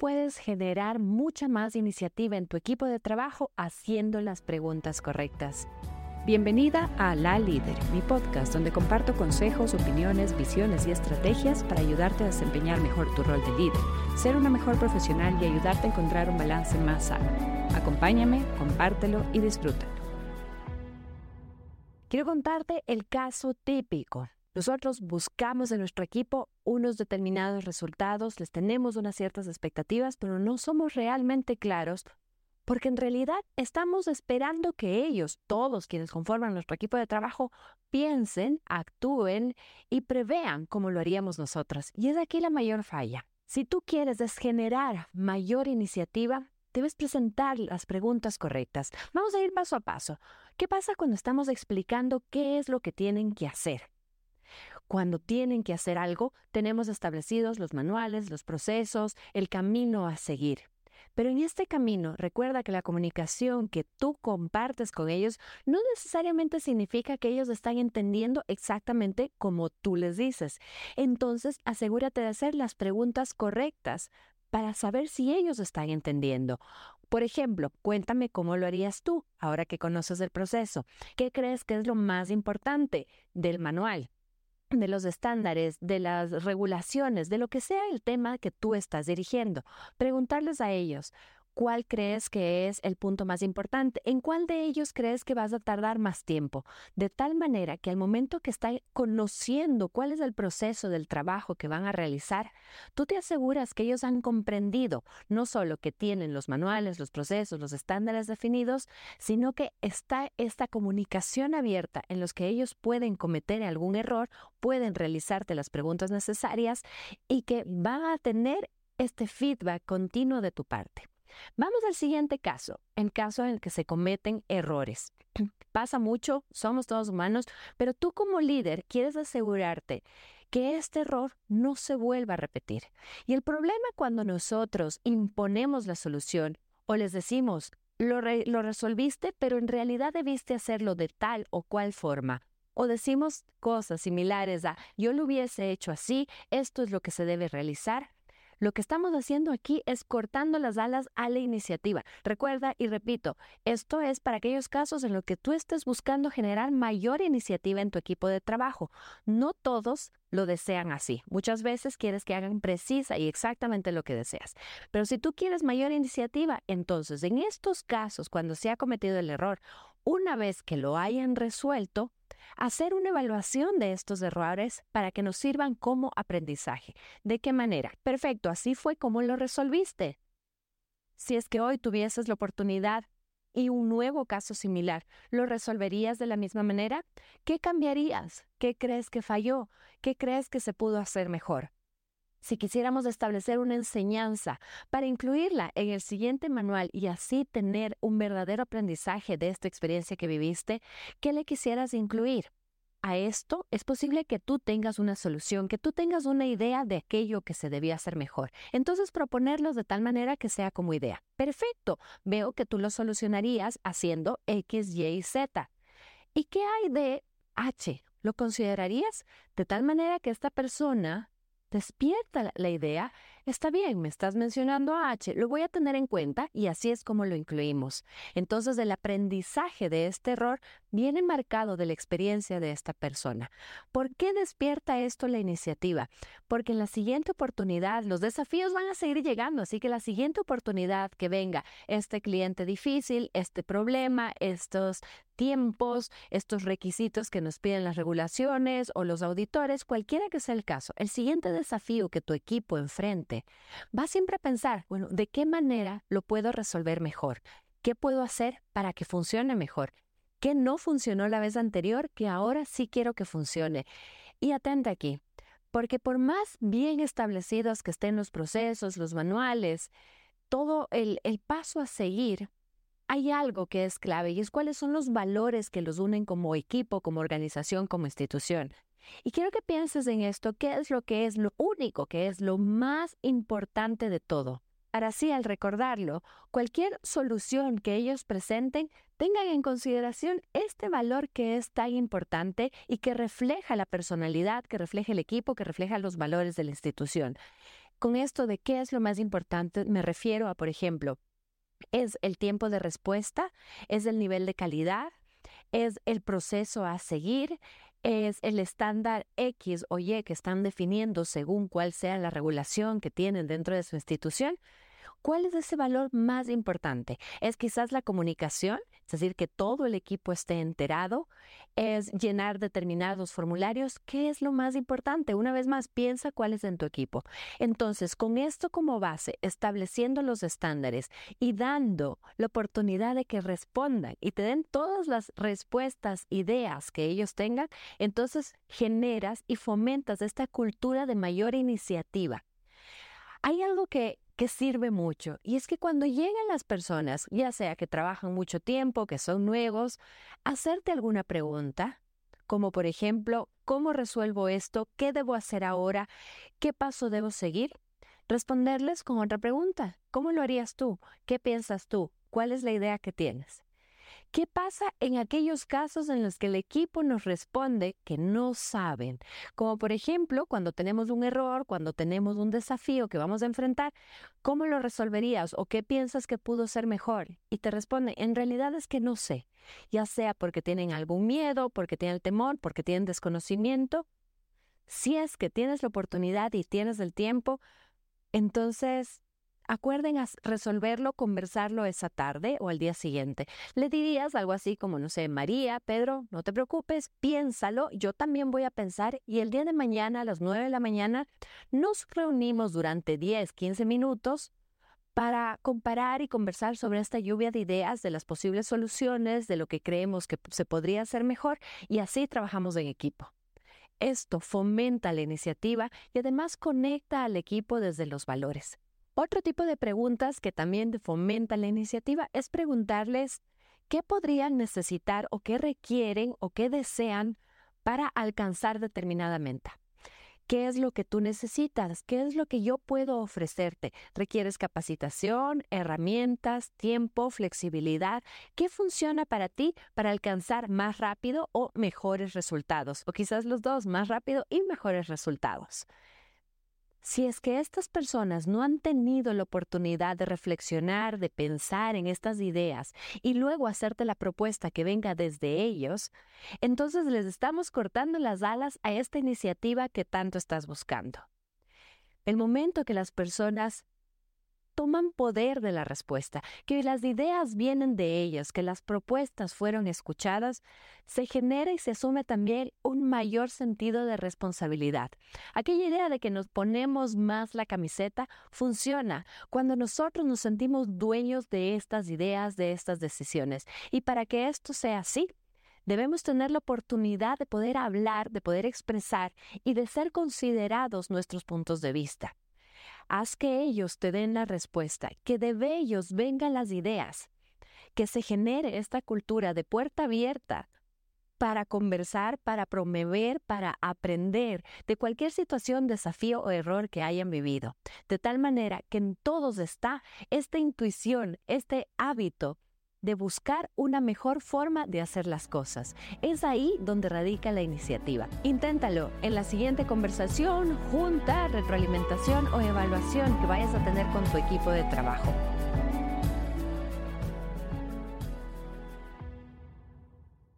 puedes generar mucha más iniciativa en tu equipo de trabajo haciendo las preguntas correctas. Bienvenida a La Líder, mi podcast donde comparto consejos, opiniones, visiones y estrategias para ayudarte a desempeñar mejor tu rol de líder, ser una mejor profesional y ayudarte a encontrar un balance más sano. Acompáñame, compártelo y disfrútalo. Quiero contarte el caso típico. Nosotros buscamos en nuestro equipo unos determinados resultados, les tenemos unas ciertas expectativas, pero no somos realmente claros porque en realidad estamos esperando que ellos, todos quienes conforman nuestro equipo de trabajo, piensen, actúen y prevean como lo haríamos nosotras. Y es aquí la mayor falla. Si tú quieres generar mayor iniciativa, debes presentar las preguntas correctas. Vamos a ir paso a paso. ¿Qué pasa cuando estamos explicando qué es lo que tienen que hacer? Cuando tienen que hacer algo, tenemos establecidos los manuales, los procesos, el camino a seguir. Pero en este camino, recuerda que la comunicación que tú compartes con ellos no necesariamente significa que ellos están entendiendo exactamente como tú les dices. Entonces, asegúrate de hacer las preguntas correctas para saber si ellos están entendiendo. Por ejemplo, cuéntame cómo lo harías tú ahora que conoces el proceso. ¿Qué crees que es lo más importante del manual? De los estándares, de las regulaciones, de lo que sea el tema que tú estás dirigiendo. Preguntarles a ellos, ¿Cuál crees que es el punto más importante? ¿En cuál de ellos crees que vas a tardar más tiempo? De tal manera que al momento que estás conociendo cuál es el proceso del trabajo que van a realizar, tú te aseguras que ellos han comprendido no solo que tienen los manuales, los procesos, los estándares definidos, sino que está esta comunicación abierta en los que ellos pueden cometer algún error, pueden realizarte las preguntas necesarias y que van a tener este feedback continuo de tu parte. Vamos al siguiente caso, en caso en el que se cometen errores. Pasa mucho, somos todos humanos, pero tú como líder quieres asegurarte que este error no se vuelva a repetir. Y el problema cuando nosotros imponemos la solución o les decimos, lo, resolviste, pero en realidad debiste hacerlo de tal o cual forma. O decimos cosas similares a, yo lo hubiese hecho así, esto es lo que se debe realizar, lo que estamos haciendo aquí es cortando las alas a la iniciativa. Recuerda y repito, esto es para aquellos casos en los que tú estés buscando generar mayor iniciativa en tu equipo de trabajo. No todos lo desean así. Muchas veces quieres que hagan precisa y exactamente lo que deseas. Pero si tú quieres mayor iniciativa, entonces en estos casos, cuando se ha cometido el error, una vez que lo hayan resuelto, hacer una evaluación de estos errores para que nos sirvan como aprendizaje. ¿De qué manera? Perfecto, así fue como lo resolviste. Si es que hoy tuvieses la oportunidad y un nuevo caso similar, ¿lo resolverías de la misma manera? ¿Qué cambiarías? ¿Qué crees que falló? ¿Qué crees que se pudo hacer mejor? Si quisiéramos establecer una enseñanza para incluirla en el siguiente manual y así tener un verdadero aprendizaje de esta experiencia que viviste, ¿qué le quisieras incluir? A esto es posible que tú tengas una solución, que tú tengas una idea de aquello que se debía hacer mejor. Entonces proponerlos de tal manera que sea como idea. Perfecto, veo que tú lo solucionarías haciendo X, Y y Z. ¿Y qué hay de H? ¿Lo considerarías de tal manera que esta persona despierta la idea, está bien, me estás mencionando a H, lo voy a tener en cuenta y así es como lo incluimos. Entonces el aprendizaje de este error viene marcado de la experiencia de esta persona. ¿Por qué despierta esto la iniciativa? Porque en la siguiente oportunidad los desafíos van a seguir llegando, así que la siguiente oportunidad que venga este cliente difícil, este problema, estos tiempos, estos requisitos que nos piden las regulaciones o los auditores, cualquiera que sea el caso, el siguiente desafío que tu equipo va siempre a pensar, bueno, ¿de qué manera lo puedo resolver mejor? ¿Qué puedo hacer para que funcione mejor? ¿Qué no funcionó la vez anterior que ahora sí quiero que funcione? Y atenta aquí, porque por más bien establecidos que estén los procesos, los manuales, todo el, el paso a seguir hay algo que es clave y es cuáles son los valores que los unen como equipo, como organización, como institución. Y quiero que pienses en esto, qué es lo que es lo único, que es lo más importante de todo. Para así, al recordarlo, cualquier solución que ellos presenten, tengan en consideración este valor que es tan importante y que refleja la personalidad, que refleja el equipo, que refleja los valores de la institución. Con esto de qué es lo más importante, me refiero a, por ejemplo, es el tiempo de respuesta, es el nivel de calidad, es el proceso a seguir, es el estándar X o Y que están definiendo según cuál sea la regulación que tienen dentro de su institución. ¿Cuál es ese valor más importante? ¿Es quizás la comunicación? Es decir, que todo el equipo esté enterado. ¿Es llenar determinados formularios? ¿Qué es lo más importante? Una vez más, piensa cuál es en tu equipo. Entonces, con esto como base, estableciendo los estándares y dando la oportunidad de que respondan y te den todas las respuestas, ideas que ellos tengan, entonces generas y fomentas esta cultura de mayor iniciativa. Hay algo que que sirve mucho. Y es que cuando llegan las personas, ya sea que trabajan mucho tiempo, que son nuevos, hacerte alguna pregunta, como por ejemplo, ¿cómo resuelvo esto? ¿Qué debo hacer ahora? ¿Qué paso debo seguir? Responderles con otra pregunta. ¿Cómo lo harías tú? ¿Qué piensas tú? ¿Cuál es la idea que tienes? ¿Qué pasa en aquellos casos en los que el equipo nos responde que no saben? Como por ejemplo, cuando tenemos un error, cuando tenemos un desafío que vamos a enfrentar, ¿cómo lo resolverías o qué piensas que pudo ser mejor? Y te responde, en realidad es que no sé, ya sea porque tienen algún miedo, porque tienen temor, porque tienen desconocimiento. Si es que tienes la oportunidad y tienes el tiempo, entonces acuerden resolverlo, conversarlo esa tarde o al día siguiente. Le dirías algo así como, no sé, María, Pedro, no te preocupes, piénsalo, yo también voy a pensar y el día de mañana a las 9 de la mañana nos reunimos durante 10, 15 minutos para comparar y conversar sobre esta lluvia de ideas, de las posibles soluciones, de lo que creemos que se podría hacer mejor y así trabajamos en equipo. Esto fomenta la iniciativa y además conecta al equipo desde los valores. Otro tipo de preguntas que también fomenta la iniciativa es preguntarles qué podrían necesitar o qué requieren o qué desean para alcanzar determinada meta. ¿Qué es lo que tú necesitas? ¿Qué es lo que yo puedo ofrecerte? ¿Requieres capacitación, herramientas, tiempo, flexibilidad? ¿Qué funciona para ti para alcanzar más rápido o mejores resultados? O quizás los dos, más rápido y mejores resultados. Si es que estas personas no han tenido la oportunidad de reflexionar, de pensar en estas ideas y luego hacerte la propuesta que venga desde ellos, entonces les estamos cortando las alas a esta iniciativa que tanto estás buscando. El momento que las personas toman poder de la respuesta, que las ideas vienen de ellos, que las propuestas fueron escuchadas, se genera y se asume también un mayor sentido de responsabilidad. Aquella idea de que nos ponemos más la camiseta funciona cuando nosotros nos sentimos dueños de estas ideas, de estas decisiones. Y para que esto sea así, Debemos tener la oportunidad de poder hablar, de poder expresar y de ser considerados nuestros puntos de vista. Haz que ellos te den la respuesta, que de ellos vengan las ideas, que se genere esta cultura de puerta abierta para conversar, para promover, para aprender de cualquier situación, desafío o error que hayan vivido. De tal manera que en todos está esta intuición, este hábito de buscar una mejor forma de hacer las cosas. Es ahí donde radica la iniciativa. Inténtalo en la siguiente conversación, junta, retroalimentación o evaluación que vayas a tener con tu equipo de trabajo.